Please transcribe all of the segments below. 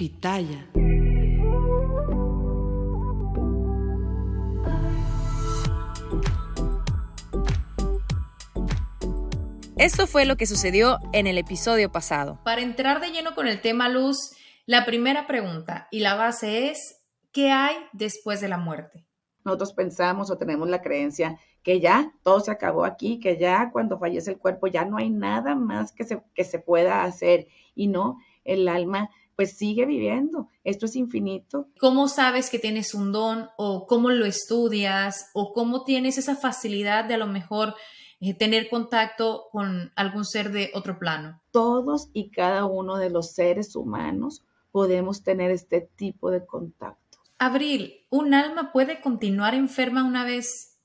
Pitaya. Esto fue lo que sucedió en el episodio pasado. Para entrar de lleno con el tema luz, la primera pregunta y la base es, ¿qué hay después de la muerte? Nosotros pensamos o tenemos la creencia que ya todo se acabó aquí, que ya cuando fallece el cuerpo ya no hay nada más que se, que se pueda hacer y no, el alma pues sigue viviendo, esto es infinito. ¿Cómo sabes que tienes un don o cómo lo estudias o cómo tienes esa facilidad de a lo mejor eh, tener contacto con algún ser de otro plano. Todos y cada uno de los seres humanos podemos tener este tipo de contacto. Abril, ¿un alma puede continuar enferma una vez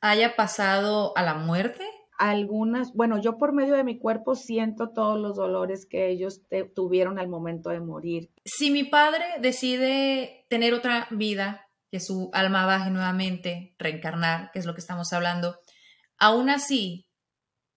haya pasado a la muerte? Algunas, bueno, yo por medio de mi cuerpo siento todos los dolores que ellos tuvieron al momento de morir. Si mi padre decide tener otra vida, que su alma baje nuevamente, reencarnar, que es lo que estamos hablando, Aún así,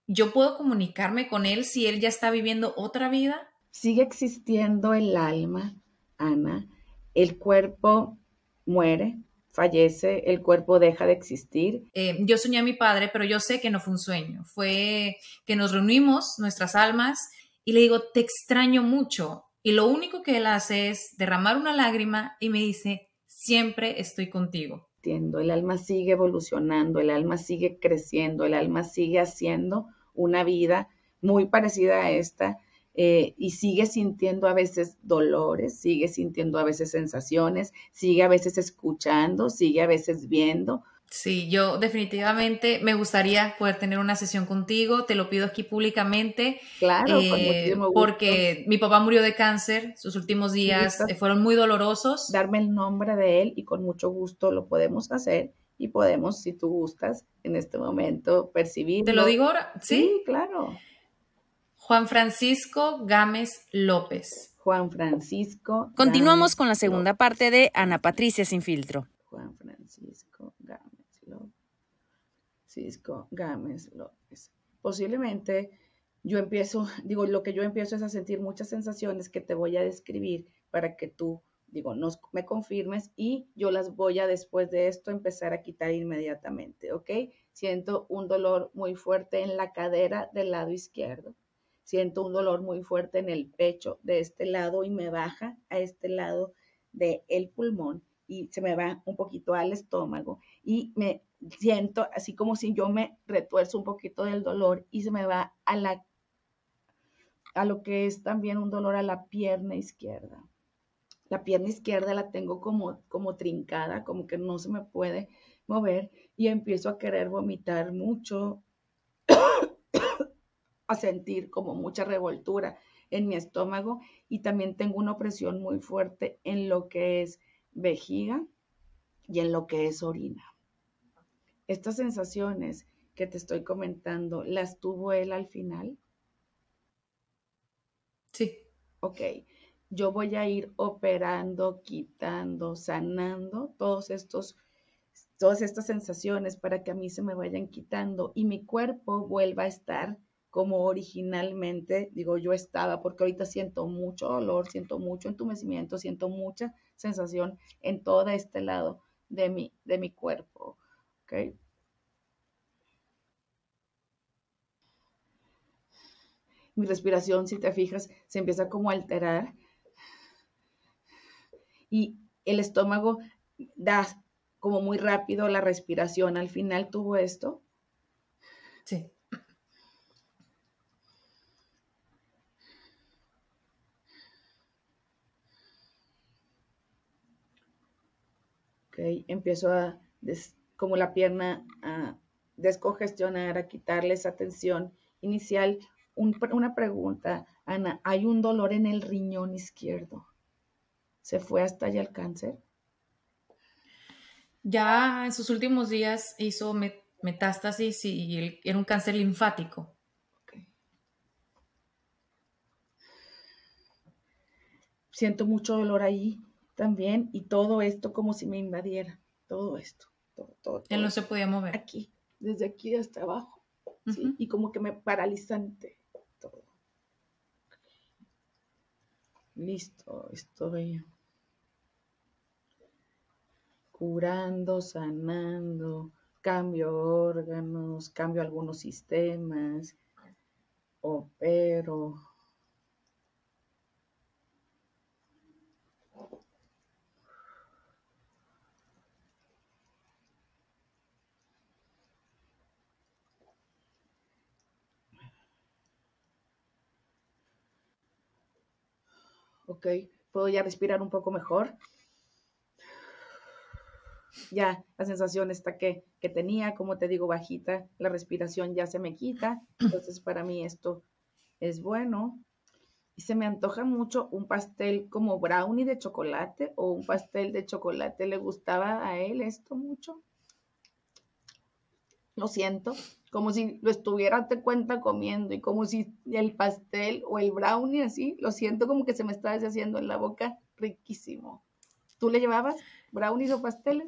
¿yo puedo comunicarme con él si él ya está viviendo otra vida? Sigue existiendo el alma, Ana. El cuerpo muere, fallece, el cuerpo deja de existir. Eh, yo soñé a mi padre, pero yo sé que no fue un sueño. Fue que nos reunimos, nuestras almas, y le digo, te extraño mucho. Y lo único que él hace es derramar una lágrima y me dice, siempre estoy contigo el alma sigue evolucionando, el alma sigue creciendo, el alma sigue haciendo una vida muy parecida a esta eh, y sigue sintiendo a veces dolores, sigue sintiendo a veces sensaciones, sigue a veces escuchando, sigue a veces viendo, Sí, yo definitivamente me gustaría poder tener una sesión contigo, te lo pido aquí públicamente. Claro, eh, porque mi papá murió de cáncer, sus últimos días eh, fueron muy dolorosos. Darme el nombre de él y con mucho gusto lo podemos hacer y podemos, si tú gustas, en este momento percibir. ¿Te lo digo ahora? Sí, claro. Juan Francisco Gámez López. Juan Francisco. Continuamos con la segunda parte de Ana Patricia Sin Filtro. Juan Francisco Gámez. Francisco Gámez López. Posiblemente yo empiezo, digo, lo que yo empiezo es a sentir muchas sensaciones que te voy a describir para que tú, digo, nos, me confirmes y yo las voy a después de esto empezar a quitar inmediatamente, ¿ok? Siento un dolor muy fuerte en la cadera del lado izquierdo. Siento un dolor muy fuerte en el pecho de este lado y me baja a este lado del el pulmón y se me va un poquito al estómago y me siento así como si yo me retuerzo un poquito del dolor y se me va a la a lo que es también un dolor a la pierna izquierda. La pierna izquierda la tengo como, como trincada, como que no se me puede mover y empiezo a querer vomitar mucho, a sentir como mucha revoltura en mi estómago y también tengo una opresión muy fuerte en lo que es vejiga y en lo que es orina. Estas sensaciones que te estoy comentando, ¿las tuvo él al final? Sí. Ok, yo voy a ir operando, quitando, sanando todos estos, todas estas sensaciones para que a mí se me vayan quitando y mi cuerpo vuelva a estar como originalmente, digo, yo estaba, porque ahorita siento mucho dolor, siento mucho entumecimiento, siento mucha sensación en todo este lado de mi, de mi cuerpo. Mi respiración, si te fijas, se empieza como a alterar y el estómago da como muy rápido la respiración. Al final tuvo esto. Sí. Ok, empiezo a como la pierna a descongestionar, a quitarle esa tensión inicial. una pregunta, Ana, ¿hay un dolor en el riñón izquierdo? ¿Se fue hasta allá el cáncer? Ya en sus últimos días hizo metástasis y era un cáncer linfático. Siento mucho dolor ahí también y todo esto como si me invadiera, todo esto todo, Él no se podía mover. Aquí, desde aquí hasta abajo. Y como que me paralizante todo. listo, estoy curando, sanando, cambio órganos, cambio algunos sistemas, opero. Ok, puedo ya respirar un poco mejor ya la sensación está que, que tenía, como te digo, bajita, la respiración ya se me quita, entonces para mí esto es bueno. Y se me antoja mucho un pastel como brownie de chocolate o un pastel de chocolate. ¿Le gustaba a él esto mucho? Lo siento, como si lo estuviera te cuenta comiendo y como si el pastel o el brownie así, lo siento como que se me está deshaciendo en la boca, riquísimo. ¿Tú le llevabas brownies o pasteles?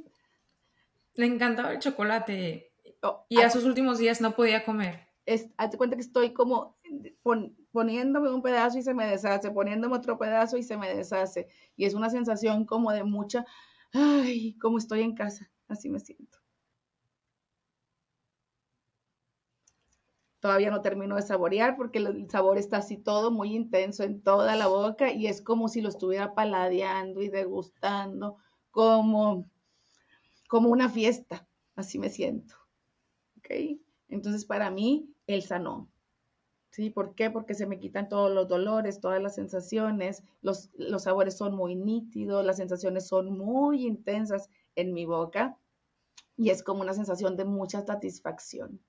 Le encantaba el chocolate oh, y a ah, sus últimos días no podía comer. Es, hazte cuenta que estoy como poniéndome un pedazo y se me deshace, poniéndome otro pedazo y se me deshace. Y es una sensación como de mucha, ay, como estoy en casa, así me siento. Todavía no termino de saborear porque el sabor está así todo muy intenso en toda la boca y es como si lo estuviera paladeando y degustando, como como una fiesta, así me siento. ¿Ok? Entonces, para mí, él sanó. ¿Sí? ¿Por qué? Porque se me quitan todos los dolores, todas las sensaciones, los, los sabores son muy nítidos, las sensaciones son muy intensas en mi boca y es como una sensación de mucha satisfacción.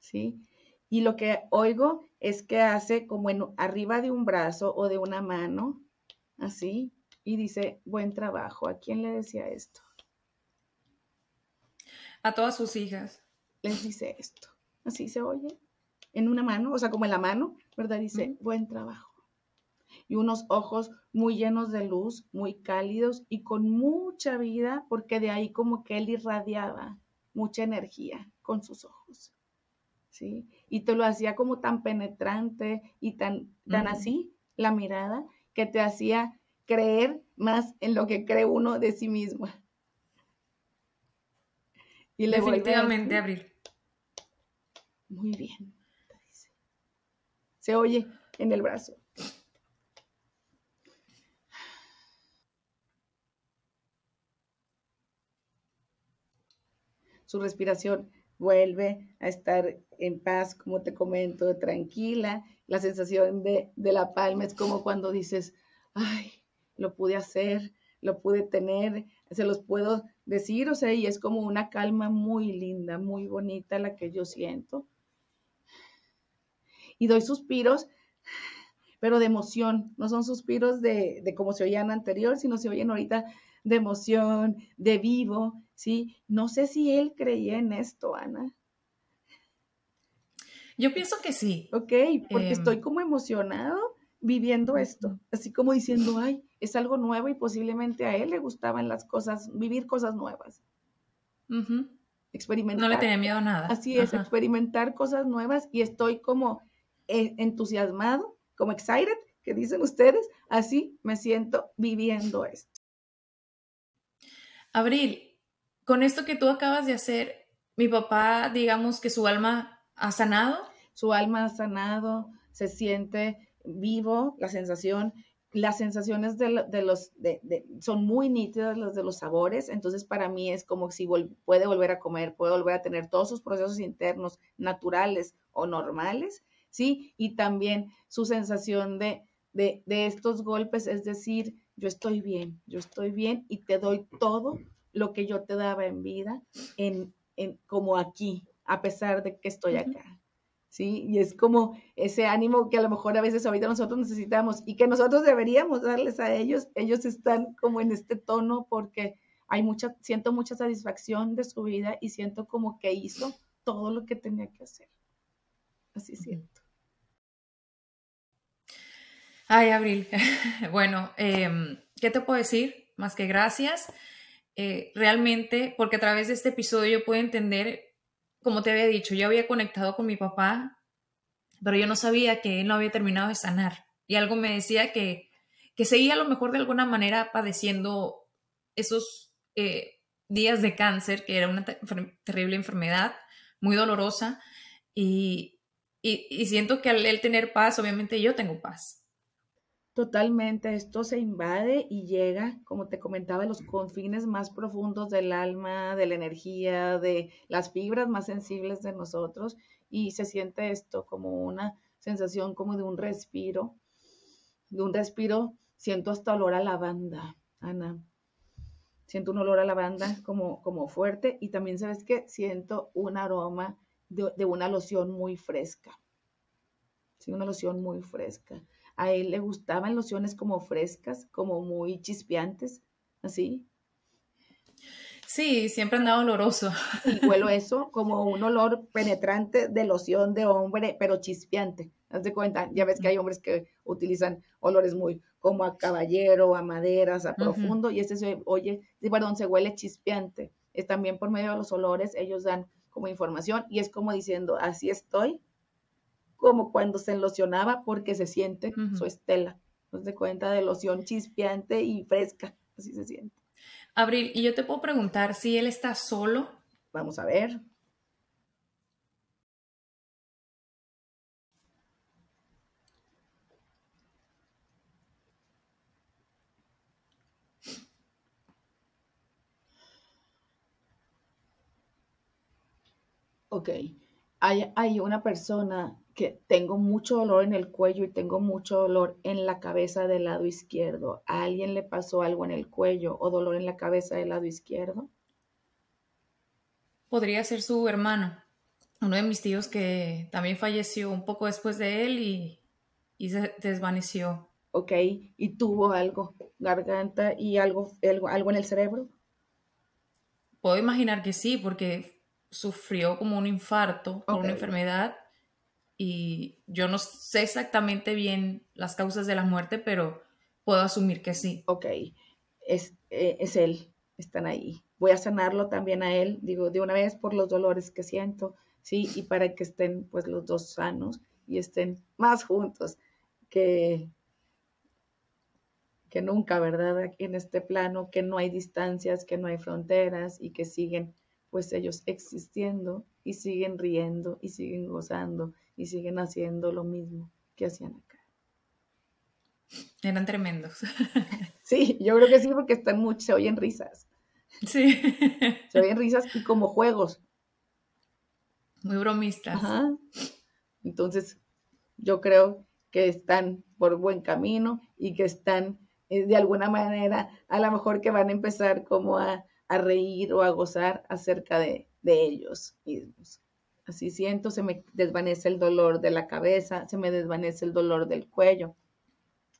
¿Sí? Y lo que oigo es que hace como en, arriba de un brazo o de una mano, así, y dice, buen trabajo. ¿A quién le decía esto? A todas sus hijas. Les dice esto. Así se oye. En una mano, o sea, como en la mano, ¿verdad? Dice, buen trabajo. Y unos ojos muy llenos de luz, muy cálidos y con mucha vida, porque de ahí como que él irradiaba mucha energía con sus ojos. ¿Sí? Y te lo hacía como tan penetrante y tan, tan así, la mirada, que te hacía creer más en lo que cree uno de sí mismo. Y Definitivamente abrir. Muy bien. Se oye en el brazo. Su respiración vuelve a estar en paz, como te comento, tranquila. La sensación de, de la palma es como cuando dices, ay, lo pude hacer, lo pude tener, se los puedo decir, o sea, y es como una calma muy linda, muy bonita la que yo siento. Y doy suspiros, pero de emoción, no son suspiros de, de como se oían anterior, sino se oyen ahorita de emoción, de vivo, ¿sí? No sé si él creía en esto, Ana. Yo pienso que sí. Ok, porque em, estoy como emocionado viviendo esto, así como diciendo, ay, es algo nuevo y posiblemente a él le gustaban las cosas, vivir cosas nuevas. Experimentar. No le tenía miedo a nada. Así es, experimentar cosas nuevas y estoy como eh, entusiasmado, como excited, que dicen ustedes, así me siento viviendo esto. Abril, con esto que tú acabas de hacer, mi papá, digamos que su alma ha sanado. Su alma ha sanado, se siente vivo, la sensación, las sensaciones de, los, de, son muy nítidas las de los sabores, entonces para mí es como si puede volver a comer, puede volver a tener todos sus procesos internos naturales o normales, ¿sí? Y también su sensación de, de, estos golpes, es decir, yo estoy bien, yo estoy bien y te doy todo lo que yo te daba en vida, en, en como aquí, a pesar de que estoy acá. ¿Sí? Y es como ese ánimo que a lo mejor a veces ahorita nosotros necesitamos y que nosotros deberíamos darles a ellos. Ellos están como en este tono porque hay mucha, siento mucha satisfacción de su vida y siento como que hizo todo lo que tenía que hacer. Así siento. Ay, Abril. bueno, em, ¿qué te puedo decir? Más que gracias. Eh, realmente, porque a través de este episodio puedo entender como te había dicho, yo había conectado con mi papá, pero yo no sabía que él no había terminado de sanar. Y algo me decía que, que seguía a lo mejor de alguna manera padeciendo esos eh, días de cáncer, que era una terrible enfermedad, muy dolorosa, y, y, siento que al él tener paz, obviamente yo tengo paz. Totalmente, esto se invade y llega, como te comentaba, a los confines más profundos del alma, de la energía, de las fibras más sensibles de nosotros y se siente esto como una sensación como de un respiro, de un respiro, siento hasta olor a lavanda, Ana. Siento un olor a lavanda como, como fuerte y también sabes que siento un aroma de, una loción muy fresca. Sí, una loción muy fresca. A él le gustaban lociones como frescas, como muy chispeantes, así. Sí, siempre andaba oloroso. Y huelo eso como un olor penetrante de loción de hombre, pero chispeante. Haz de cuenta, ya ves que hay hombres que utilizan olores muy como a caballero, a maderas, a profundo, y este se oye, perdón, se huele chispeante. Es también por medio de los olores, ellos dan como información y es como diciendo, así estoy, como cuando se locionaba porque se siente su estela. Nos de cuenta de loción chispeante y fresca, así se siente. Abril, y yo te puedo preguntar si él está solo. Vamos a ver. Ok, hay, hay una persona que tengo mucho dolor en el cuello y tengo mucho dolor en la cabeza del lado izquierdo. ¿A alguien le pasó algo en el cuello o dolor en la cabeza del lado izquierdo? Podría ser su hermano, uno de mis tíos que también falleció un poco después de él y, y se desvaneció. Ok, ¿y tuvo algo, garganta y algo, algo, algo en el cerebro? Puedo imaginar que sí, porque sufrió como un infarto por una enfermedad y yo no sé exactamente bien las causas de la muerte, pero puedo asumir que sí. Ok, es, eh, es él, están ahí. Voy a sanarlo también a él, digo, de una vez por los dolores que siento, sí, y para que estén pues los dos sanos y estén más juntos que, que nunca, ¿verdad? En este plano, que no hay distancias, que no hay fronteras y que siguen pues ellos existiendo y siguen riendo y siguen gozando y siguen haciendo lo mismo que hacían acá. Eran tremendos. Sí, yo creo que sí, porque están mucho, se oyen risas. Sí. Se oyen risas y como juegos. Muy bromistas. Ajá. Entonces, yo creo que están por buen camino y que están eh, de alguna manera, a lo mejor que van a empezar como a a reír o a gozar acerca de, ellos mismos. Así siento, se me desvanece el dolor de la cabeza, se me desvanece el dolor del cuello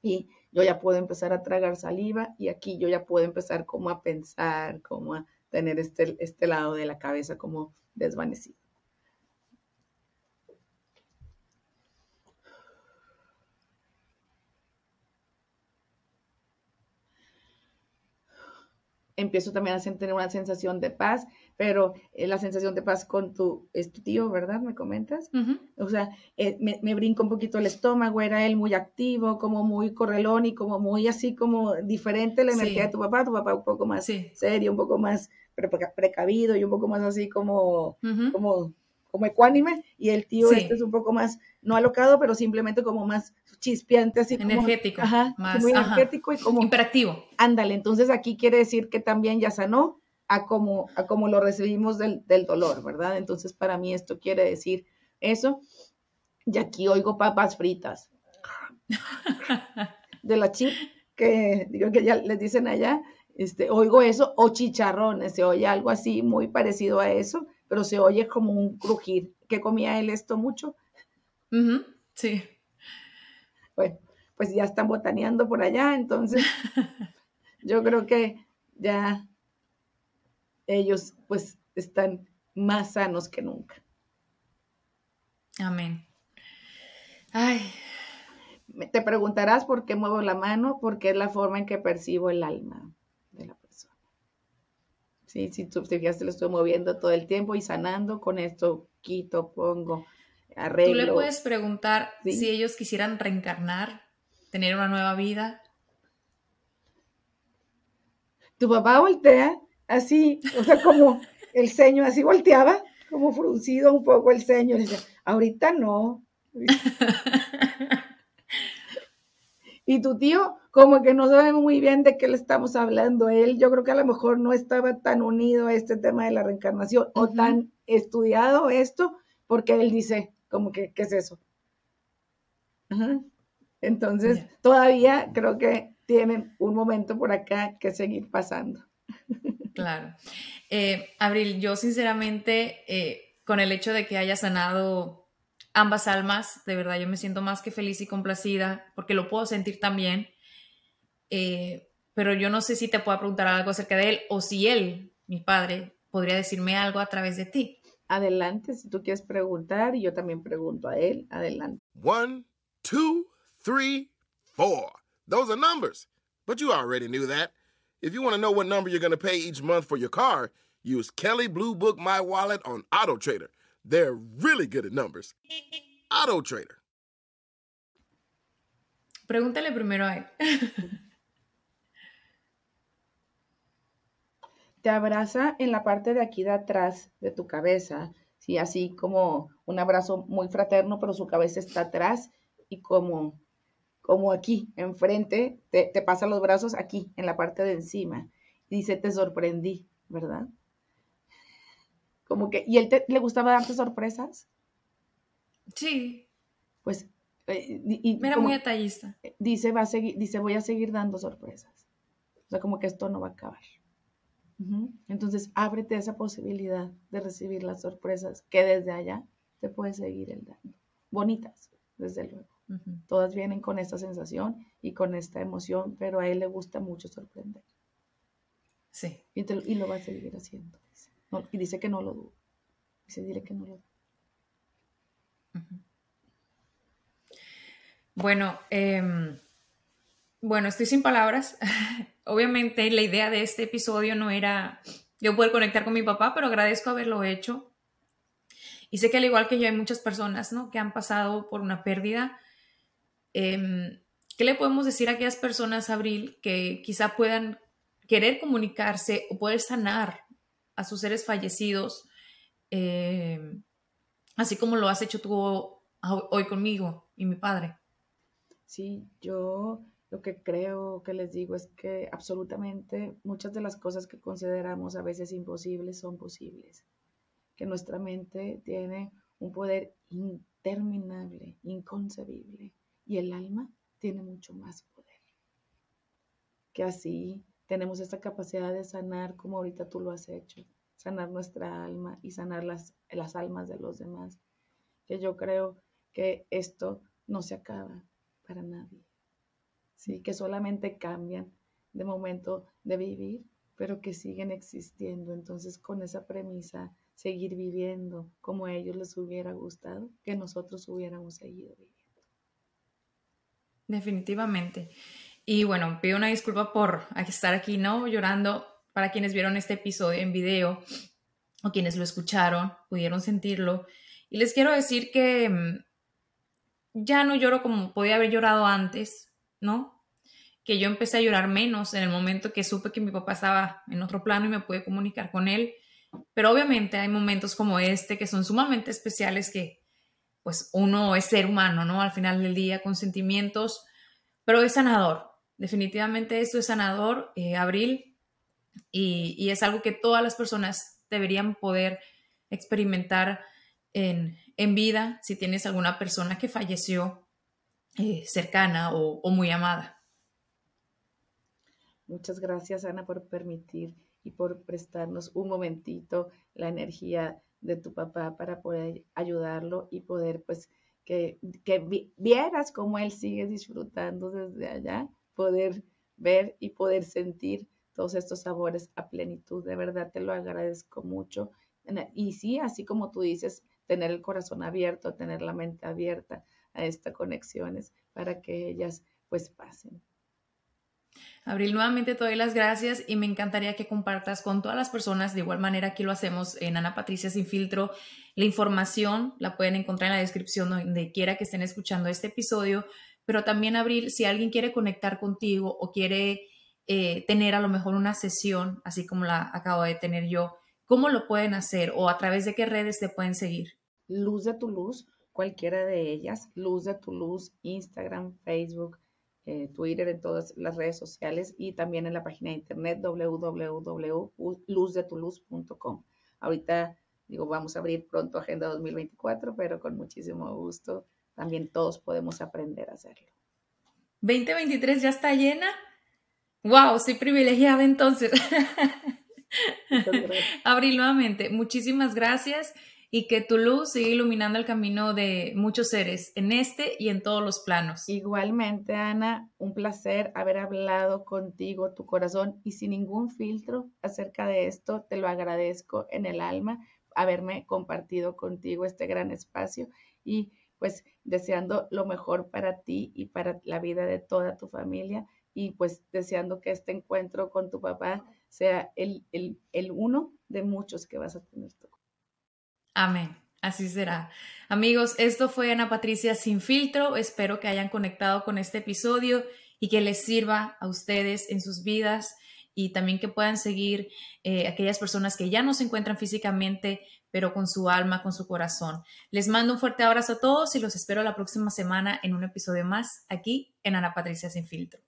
y yo ya puedo empezar a tragar saliva y aquí yo ya puedo empezar como a pensar, como a tener este, este lado de la cabeza como desvanecido. Empiezo también a tener una sensación de paz, pero eh, la sensación de paz con tu, es tu tío, ¿verdad? ¿Me comentas? O sea, eh, me, me, brinca un poquito el estómago, era él muy activo, como muy correlón y como muy así como diferente la energía de tu papá, tu papá un poco más serio, un poco más precavido y un poco más así como, como como ecuánime y el tío este es un poco más, no alocado, pero simplemente como más chispeante, así energético, ajá, más muy energético y como imperativo. Ándale, entonces aquí quiere decir que también ya sanó a como, a como lo recibimos del, del dolor, ¿verdad? Entonces para mí esto quiere decir eso. Y aquí oigo papas fritas. de la chip, que digo que ya les dicen allá, este, oigo eso, o chicharrones, se oye algo así muy parecido a eso pero se oye como un crujir. ¿Qué comía él esto mucho? Sí. Bueno, pues ya están botaneando por allá, entonces yo creo que ya ellos pues están más sanos que nunca. Amén. Ay. Te preguntarás por qué muevo la mano, porque es la forma en que percibo el alma. Sí, si tú te lo estoy moviendo todo el tiempo y sanando con esto, quito, pongo, arreglo. Tú le puedes preguntar si ellos quisieran reencarnar, tener una nueva vida. Tu papá voltea así, o sea, como el ceño así volteaba, como fruncido un poco el ceño. Ahorita no. Y tu tío, como que no sabe muy bien de qué le estamos hablando. Él, yo creo que a lo mejor no estaba tan unido a este tema de la reencarnación o tan estudiado esto, porque él dice, como que, ¿qué es eso? Entonces, todavía creo que tienen un momento por acá que seguir pasando. Claro. Eh, Abril, yo sinceramente, eh, con el hecho de que haya sanado ambas almas, de verdad yo me siento más que feliz y complacida porque lo puedo sentir también, eh, pero yo no sé si te puedo preguntar algo acerca de él o si él, mi padre, podría decirme algo a través de ti. Adelante, si tú quieres preguntar y yo también pregunto a él, adelante. One, two, three, four. Those are numbers, but you already knew that. If you want to know what number you're going to pay each month for your car, use Kelly Blue Book My Wallet on Auto Trader. They're really good at numbers. Auto Trader. Pregúntale primero a él. Te abraza en la parte de aquí de atrás de tu cabeza, sí, así como un abrazo muy fraterno, pero su cabeza está atrás y como, como aquí, enfrente, te, te pasa los brazos aquí, en la parte de encima. Y dice, te sorprendí, ¿verdad? Como que, ¿y él le gustaba darte sorpresas? Sí. Pues, eh, y, era muy detallista. Dice, va a seguir, dice, voy a seguir dando sorpresas. O sea, como que esto no va a acabar. Entonces, ábrete esa posibilidad de recibir las sorpresas que desde allá te puede seguir el dando. Bonitas, desde luego. Todas vienen con esta sensación y con esta emoción, pero a él le gusta mucho sorprender. Sí. y lo va a seguir haciendo y dice que no lo dudo. Dice, que no lo dudo. Bueno, em, bueno, estoy sin palabras. Obviamente la idea de este episodio no era yo poder conectar con mi papá, pero agradezco haberlo hecho. Y sé que al igual que yo hay muchas personas ¿no? que han pasado por una pérdida. Em, ¿Qué le podemos decir a aquellas personas, Abril, que quizá puedan querer comunicarse o poder sanar a sus seres fallecidos, eh, así como lo has hecho tú hoy conmigo y mi padre. Sí, yo lo que creo que les digo es que absolutamente muchas de las cosas que consideramos a veces imposibles son posibles, que nuestra mente tiene un poder interminable, inconcebible, y el alma tiene mucho más poder. Que así tenemos esta capacidad de sanar como ahorita tú lo has hecho, sanar nuestra alma y sanar las, las almas de los demás. Que yo creo que esto no se acaba para nadie. Sí, que solamente cambian de momento de vivir, pero que siguen existiendo. Entonces, con esa premisa, seguir viviendo como a ellos les hubiera gustado que nosotros hubiéramos seguido viviendo. Definitivamente. Y bueno, pido una disculpa por estar aquí, ¿no? Llorando para quienes vieron este episodio en video o quienes lo escucharon, pudieron sentirlo. Y les quiero decir que mm, ya no lloro como podía haber llorado antes, ¿no? Que yo empecé a llorar menos en el momento que supe que mi papá estaba en otro plano y me pude comunicar con él. Pero obviamente hay momentos como este que son sumamente especiales que pues uno es ser humano, ¿no? Al final del día con sentimientos, pero es sanador, Definitivamente esto es sanador, eh, Abril, y, es algo que todas las personas deberían poder experimentar en, vida si tienes alguna persona que falleció eh, cercana o, o muy amada. Muchas gracias, Ana, por permitir y por prestarnos un momentito la energía de tu papá para poder ayudarlo y poder, pues, que, que vieras cómo él sigue disfrutando desde allá poder ver y poder sentir todos estos sabores a plenitud. De verdad te lo agradezco mucho. Y sí, así como tú dices, tener el corazón abierto, tener la mente abierta a estas conexiones para que ellas pues pasen. Abril, nuevamente te doy las gracias y me encantaría que compartas con todas las personas, de igual manera aquí lo hacemos en Ana Patricia Sin Filtro, la información la pueden encontrar en la descripción donde quiera que estén escuchando este episodio, pero también Abril, si alguien quiere conectar contigo o quiere eh, tener a lo mejor una sesión, así como la acabo de tener yo, ¿cómo lo pueden hacer o a través de qué redes te pueden seguir? Luz de tu luz, cualquiera de ellas, Luz de tu luz, Instagram, Facebook, eh, Twitter, en todas las redes sociales y también en la página de internet www.luzdetuluz.com. Ahorita digo, vamos a abrir pronto Agenda 2024, pero con muchísimo gusto también todos podemos aprender a hacerlo. 2023 ya está llena. Wow, soy privilegiada entonces. Abril nuevamente, muchísimas gracias y que tu luz siga iluminando el camino de muchos seres en este y en todos los planos. Igualmente, Ana, un placer haber hablado contigo, tu corazón y sin ningún filtro acerca de esto. Te lo agradezco en el alma haberme compartido contigo este gran espacio y pues deseando lo mejor para ti y para la vida de toda tu familia y pues deseando que este encuentro con tu papá sea el, el, uno de muchos que vas a tener tú. Amén. Así será. Amigos, esto fue Ana Patricia sin filtro. Espero que hayan conectado con este episodio y que les sirva a ustedes en sus vidas y también que puedan seguir eh, aquellas personas que ya no se encuentran físicamente, pero con su alma, con su corazón. Les mando un fuerte abrazo a todos y los espero la próxima semana en un episodio más aquí en Ana Patricia sin filtro.